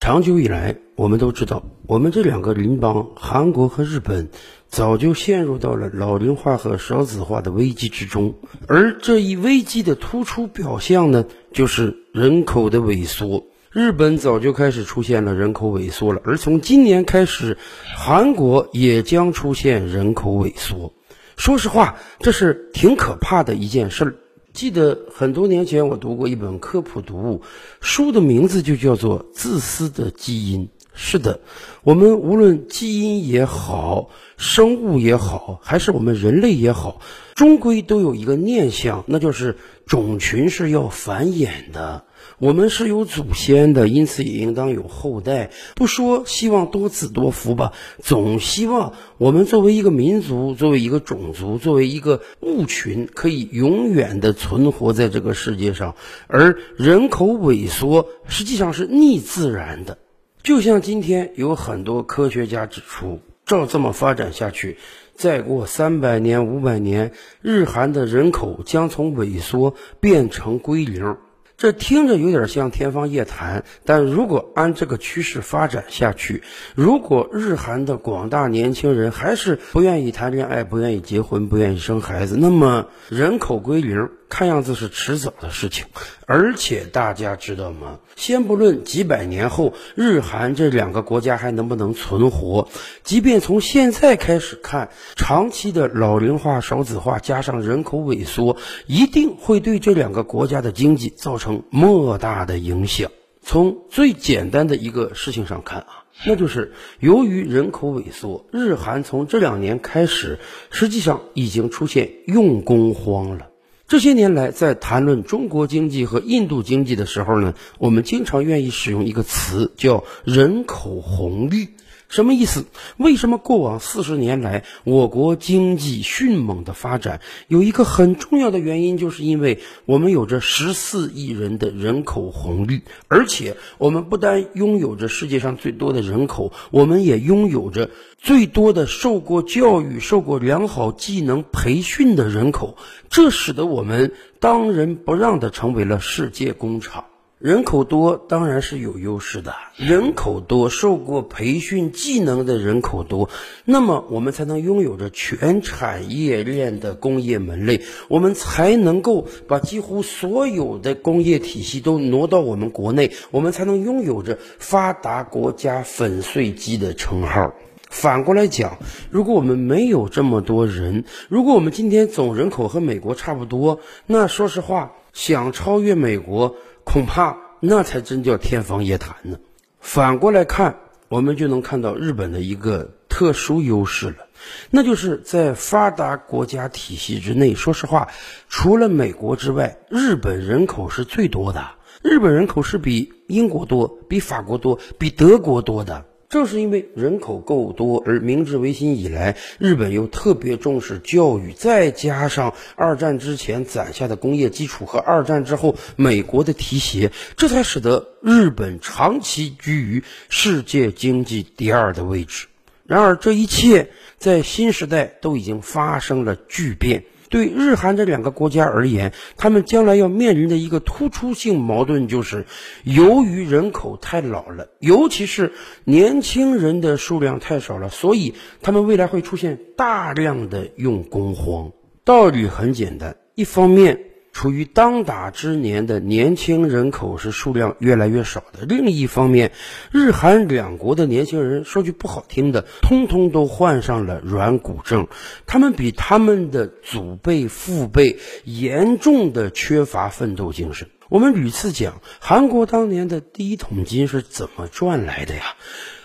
长久以来，我们都知道，我们这两个邻邦韩国和日本早就陷入到了老龄化和少子化的危机之中。而这一危机的突出表象呢，就是人口的萎缩。日本早就开始出现了人口萎缩了，而从今年开始，韩国也将出现人口萎缩。说实话，这是挺可怕的一件事儿。记得很多年前，我读过一本科普读物，书的名字就叫做《自私的基因》。是的，我们无论基因也好，生物也好，还是我们人类也好，终归都有一个念想，那就是种群是要繁衍的。我们是有祖先的，因此也应当有后代。不说希望多子多福吧，总希望我们作为一个民族，作为一个种族，作为一个物群，可以永远的存活在这个世界上。而人口萎缩实际上是逆自然的，就像今天有很多科学家指出，照这么发展下去，再过三百年、五百年，日韩的人口将从萎缩变成归零。这听着有点像天方夜谭，但如果按这个趋势发展下去，如果日韩的广大年轻人还是不愿意谈恋爱、不愿意结婚、不愿意生孩子，那么人口归零。看样子是迟早的事情，而且大家知道吗？先不论几百年后日韩这两个国家还能不能存活，即便从现在开始看，长期的老龄化、少子化加上人口萎缩，一定会对这两个国家的经济造成莫大的影响。从最简单的一个事情上看啊，那就是由于人口萎缩，日韩从这两年开始，实际上已经出现用工荒了。这些年来，在谈论中国经济和印度经济的时候呢，我们经常愿意使用一个词，叫“人口红利”。什么意思？为什么过往四十年来我国经济迅猛的发展？有一个很重要的原因，就是因为我们有着十四亿人的人口红利，而且我们不单拥有着世界上最多的人口，我们也拥有着最多的受过教育、受过良好技能培训的人口，这使得我们当仁不让的成为了世界工厂。人口多当然是有优势的，人口多、受过培训技能的人口多，那么我们才能拥有着全产业链的工业门类，我们才能够把几乎所有的工业体系都挪到我们国内，我们才能拥有着发达国家粉碎机的称号。反过来讲，如果我们没有这么多人，如果我们今天总人口和美国差不多，那说实话，想超越美国。恐怕那才真叫天方夜谭呢。反过来看，我们就能看到日本的一个特殊优势了，那就是在发达国家体系之内，说实话，除了美国之外，日本人口是最多的。日本人口是比英国多，比法国多，比德国多的。正是因为人口够多，而明治维新以来，日本又特别重视教育，再加上二战之前攒下的工业基础和二战之后美国的提携，这才使得日本长期居于世界经济第二的位置。然而，这一切在新时代都已经发生了巨变。对日韩这两个国家而言，他们将来要面临的一个突出性矛盾就是，由于人口太老了，尤其是年轻人的数量太少了，所以他们未来会出现大量的用工荒。道理很简单，一方面。处于当打之年的年轻人口是数量越来越少的。另一方面，日韩两国的年轻人说句不好听的，通通都患上了软骨症。他们比他们的祖辈、父辈严重的缺乏奋斗精神。我们屡次讲，韩国当年的第一桶金是怎么赚来的呀？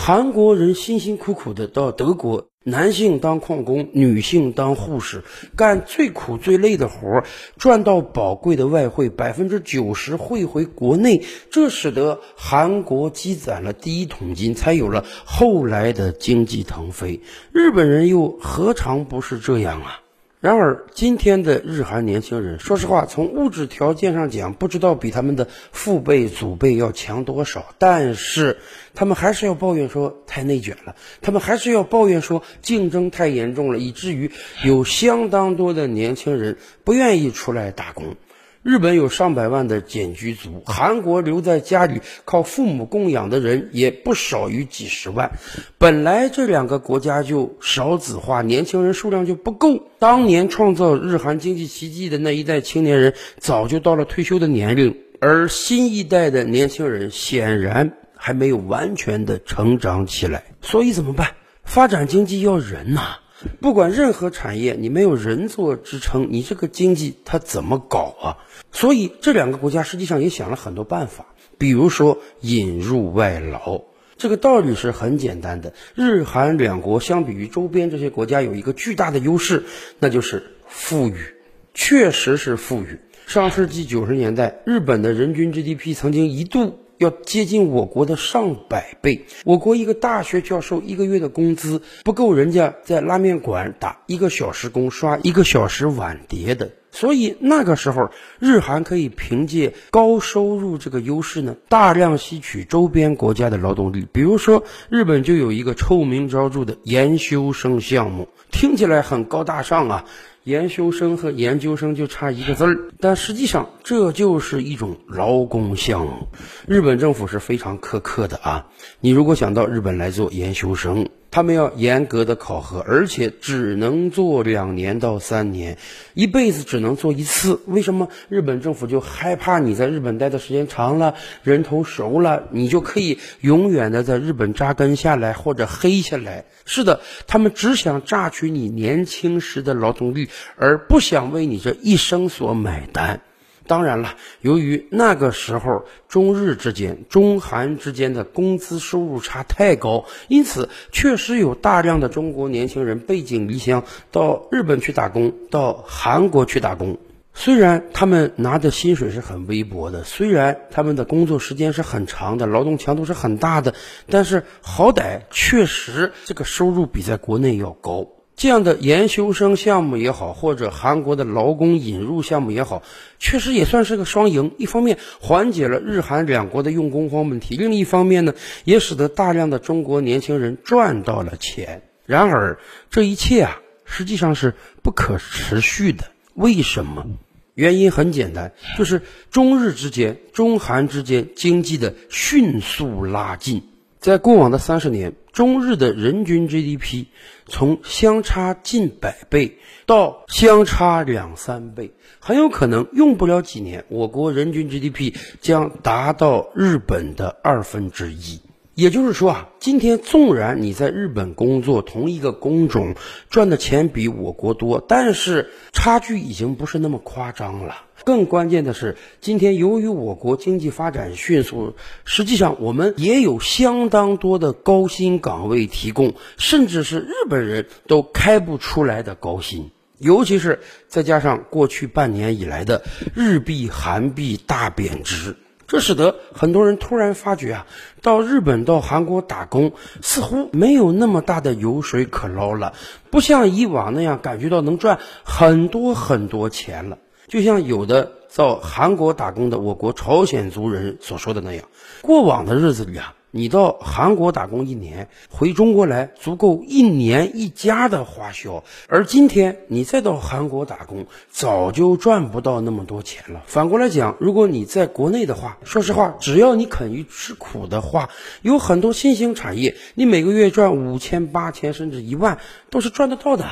韩国人辛辛苦苦的到德国。男性当矿工，女性当护士，干最苦最累的活儿，赚到宝贵的外汇，百分之九十汇回国内，这使得韩国积攒了第一桶金，才有了后来的经济腾飞。日本人又何尝不是这样啊？然而，今天的日韩年轻人，说实话，从物质条件上讲，不知道比他们的父辈、祖辈要强多少。但是，他们还是要抱怨说太内卷了，他们还是要抱怨说竞争太严重了，以至于有相当多的年轻人不愿意出来打工。日本有上百万的简居族，韩国留在家里靠父母供养的人也不少于几十万。本来这两个国家就少子化，年轻人数量就不够。当年创造日韩经济奇迹的那一代青年人，早就到了退休的年龄，而新一代的年轻人显然还没有完全的成长起来。所以怎么办？发展经济要人呐。不管任何产业，你没有人做支撑，你这个经济它怎么搞啊？所以这两个国家实际上也想了很多办法，比如说引入外劳。这个道理是很简单的，日韩两国相比于周边这些国家有一个巨大的优势，那就是富裕，确实是富裕。上世纪九十年代，日本的人均 GDP 曾经一度。要接近我国的上百倍。我国一个大学教授一个月的工资不够人家在拉面馆打一个小时工刷一个小时碗碟的。所以那个时候，日韩可以凭借高收入这个优势呢，大量吸取周边国家的劳动力。比如说，日本就有一个臭名昭著的研修生项目，听起来很高大上啊。研修生和研究生就差一个字儿，但实际上这就是一种劳工项目。日本政府是非常苛刻的啊！你如果想到日本来做研修生，他们要严格的考核，而且只能做两年到三年，一辈子只能做一次。为什么日本政府就害怕你在日本待的时间长了，人头熟了，你就可以永远的在日本扎根下来或者黑下来？是的，他们只想榨取你年轻时的劳动力，而不想为你这一生所买单。当然了，由于那个时候中日之间、中韩之间的工资收入差太高，因此确实有大量的中国年轻人背井离乡到日本去打工，到韩国去打工。虽然他们拿的薪水是很微薄的，虽然他们的工作时间是很长的，劳动强度是很大的，但是好歹确实这个收入比在国内要高。这样的研修生项目也好，或者韩国的劳工引入项目也好，确实也算是个双赢。一方面缓解了日韩两国的用工荒问题，另一方面呢，也使得大量的中国年轻人赚到了钱。然而，这一切啊，实际上是不可持续的。为什么？原因很简单，就是中日之间、中韩之间经济的迅速拉近。在过往的三十年，中日的人均 GDP 从相差近百倍到相差两三倍，很有可能用不了几年，我国人均 GDP 将达到日本的二分之一。也就是说啊，今天纵然你在日本工作，同一个工种赚的钱比我国多，但是差距已经不是那么夸张了。更关键的是，今天由于我国经济发展迅速，实际上我们也有相当多的高薪岗位提供，甚至是日本人都开不出来的高薪。尤其是再加上过去半年以来的日币、韩币大贬值。这使得很多人突然发觉啊，到日本、到韩国打工似乎没有那么大的油水可捞了，不像以往那样感觉到能赚很多很多钱了。就像有的到韩国打工的我国朝鲜族人所说的那样，过往的日子里啊。你到韩国打工一年，回中国来足够一年一家的花销。而今天你再到韩国打工，早就赚不到那么多钱了。反过来讲，如果你在国内的话，说实话，只要你肯于吃苦的话，有很多新兴产业，你每个月赚五千、八千甚至一万都是赚得到的。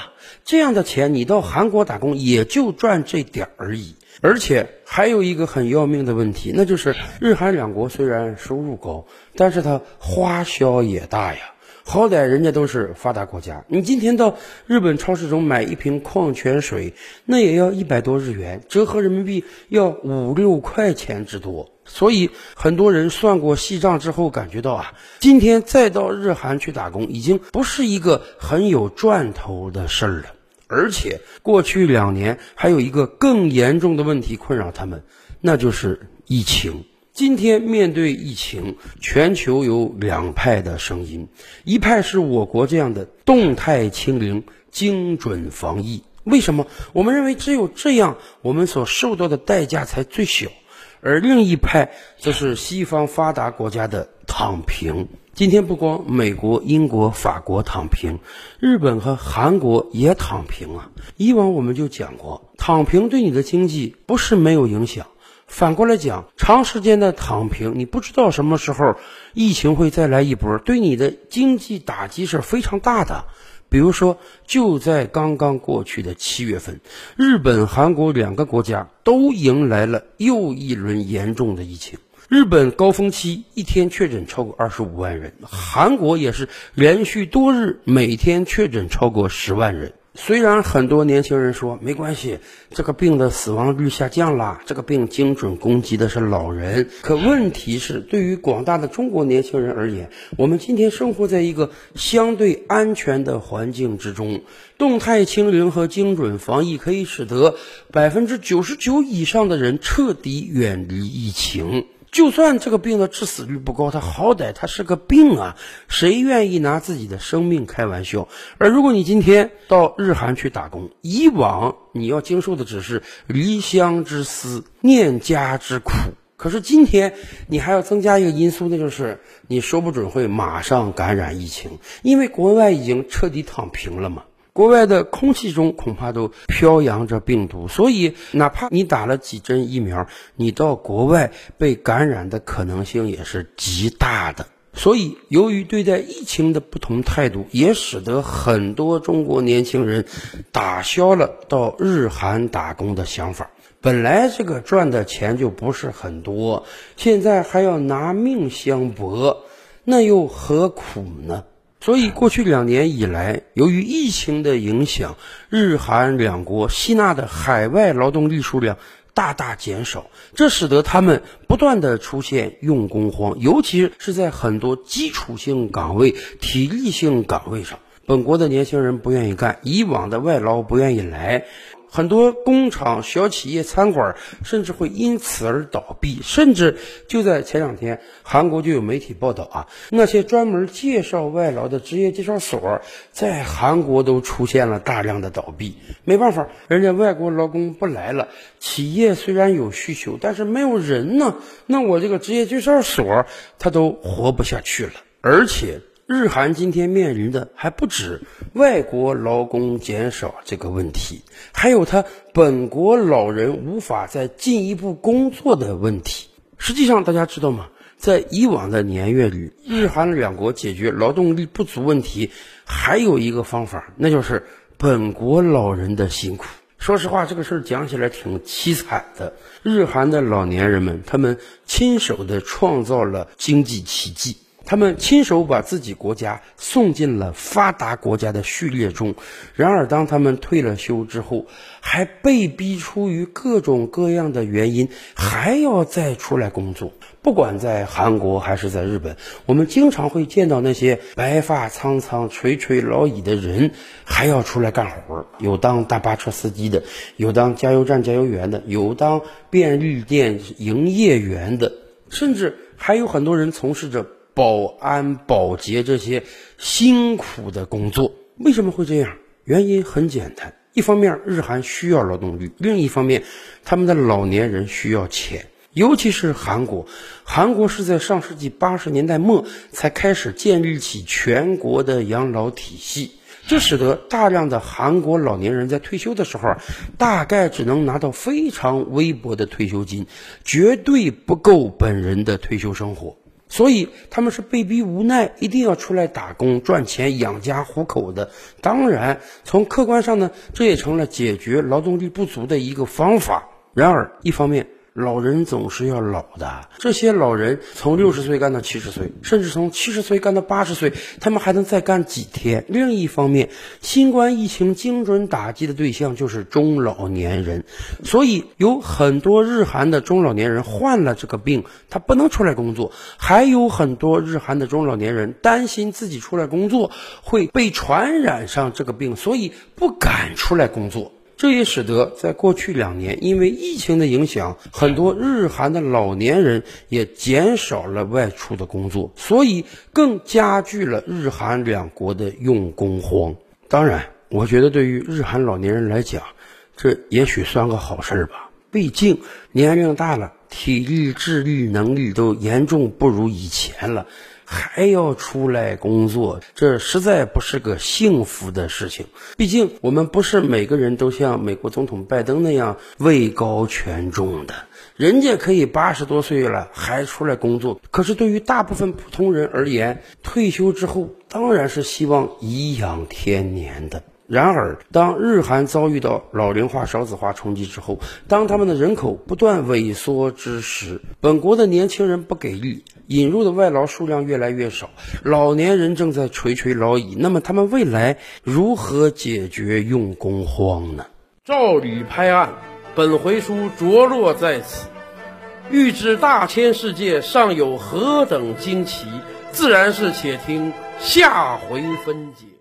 这样的钱，你到韩国打工也就赚这点而已。而且还有一个很要命的问题，那就是日韩两国虽然收入高，但是它花销也大呀。好歹人家都是发达国家，你今天到日本超市中买一瓶矿泉水，那也要一百多日元，折合人民币要五六块钱之多。所以很多人算过细账之后，感觉到啊，今天再到日韩去打工，已经不是一个很有赚头的事儿了。而且过去两年还有一个更严重的问题困扰他们，那就是疫情。今天面对疫情，全球有两派的声音，一派是我国这样的动态清零、精准防疫。为什么？我们认为只有这样，我们所受到的代价才最小。而另一派则是西方发达国家的。躺平。今天不光美国、英国、法国躺平，日本和韩国也躺平啊。以往我们就讲过，躺平对你的经济不是没有影响。反过来讲，长时间的躺平，你不知道什么时候疫情会再来一波，对你的经济打击是非常大的。比如说，就在刚刚过去的七月份，日本、韩国两个国家都迎来了又一轮严重的疫情。日本高峰期一天确诊超过二十五万人，韩国也是连续多日每天确诊超过十万人。虽然很多年轻人说没关系，这个病的死亡率下降了，这个病精准攻击的是老人。可问题是，对于广大的中国年轻人而言，我们今天生活在一个相对安全的环境之中，动态清零和精准防疫可以使得百分之九十九以上的人彻底远离疫情。就算这个病的致死率不高，它好歹它是个病啊，谁愿意拿自己的生命开玩笑？而如果你今天到日韩去打工，以往你要经受的只是离乡之思、念家之苦，可是今天你还要增加一个因素，那就是你说不准会马上感染疫情，因为国外已经彻底躺平了嘛。国外的空气中恐怕都飘扬着病毒，所以哪怕你打了几针疫苗，你到国外被感染的可能性也是极大的。所以，由于对待疫情的不同态度，也使得很多中国年轻人打消了到日韩打工的想法。本来这个赚的钱就不是很多，现在还要拿命相搏，那又何苦呢？所以，过去两年以来，由于疫情的影响，日韩两国吸纳的海外劳动力数量大大减少，这使得他们不断的出现用工荒，尤其是在很多基础性岗位、体力性岗位上，本国的年轻人不愿意干，以往的外劳不愿意来。很多工厂、小企业、餐馆甚至会因此而倒闭，甚至就在前两天，韩国就有媒体报道啊，那些专门介绍外劳的职业介绍所，在韩国都出现了大量的倒闭。没办法，人家外国劳工不来了，企业虽然有需求，但是没有人呢，那我这个职业介绍所他都活不下去了，而且。日韩今天面临的还不止外国劳工减少这个问题，还有他本国老人无法再进一步工作的问题。实际上，大家知道吗？在以往的年月里，日韩两国解决劳动力不足问题还有一个方法，那就是本国老人的辛苦。说实话，这个事儿讲起来挺凄惨的。日韩的老年人们，他们亲手的创造了经济奇迹。他们亲手把自己国家送进了发达国家的序列中，然而当他们退了休之后，还被逼出于各种各样的原因，还要再出来工作。不管在韩国还是在日本，我们经常会见到那些白发苍苍、垂垂老矣的人，还要出来干活。有当大巴车司机的，有当加油站加油员的，有当便利店营业员的，甚至还有很多人从事着。保安、保洁这些辛苦的工作，为什么会这样？原因很简单，一方面日韩需要劳动力，另一方面他们的老年人需要钱，尤其是韩国。韩国是在上世纪八十年代末才开始建立起全国的养老体系，这使得大量的韩国老年人在退休的时候，大概只能拿到非常微薄的退休金，绝对不够本人的退休生活。所以他们是被逼无奈，一定要出来打工赚钱养家糊口的。当然，从客观上呢，这也成了解决劳动力不足的一个方法。然而，一方面，老人总是要老的，这些老人从六十岁干到七十岁，甚至从七十岁干到八十岁，他们还能再干几天？另一方面，新冠疫情精准打击的对象就是中老年人，所以有很多日韩的中老年人患了这个病，他不能出来工作；还有很多日韩的中老年人担心自己出来工作会被传染上这个病，所以不敢出来工作。这也使得在过去两年，因为疫情的影响，很多日韩的老年人也减少了外出的工作，所以更加剧了日韩两国的用工荒。当然，我觉得对于日韩老年人来讲，这也许算个好事吧。毕竟年龄大了，体力、智力、能力都严重不如以前了。还要出来工作，这实在不是个幸福的事情。毕竟我们不是每个人都像美国总统拜登那样位高权重的，人家可以八十多岁了还出来工作。可是对于大部分普通人而言，退休之后当然是希望颐养天年的。然而，当日韩遭遇到老龄化、少子化冲击之后，当他们的人口不断萎缩之时，本国的年轻人不给力，引入的外劳数量越来越少，老年人正在垂垂老矣。那么，他们未来如何解决用工荒呢？照吕拍案，本回书着落在此。欲知大千世界尚有何等惊奇，自然是且听下回分解。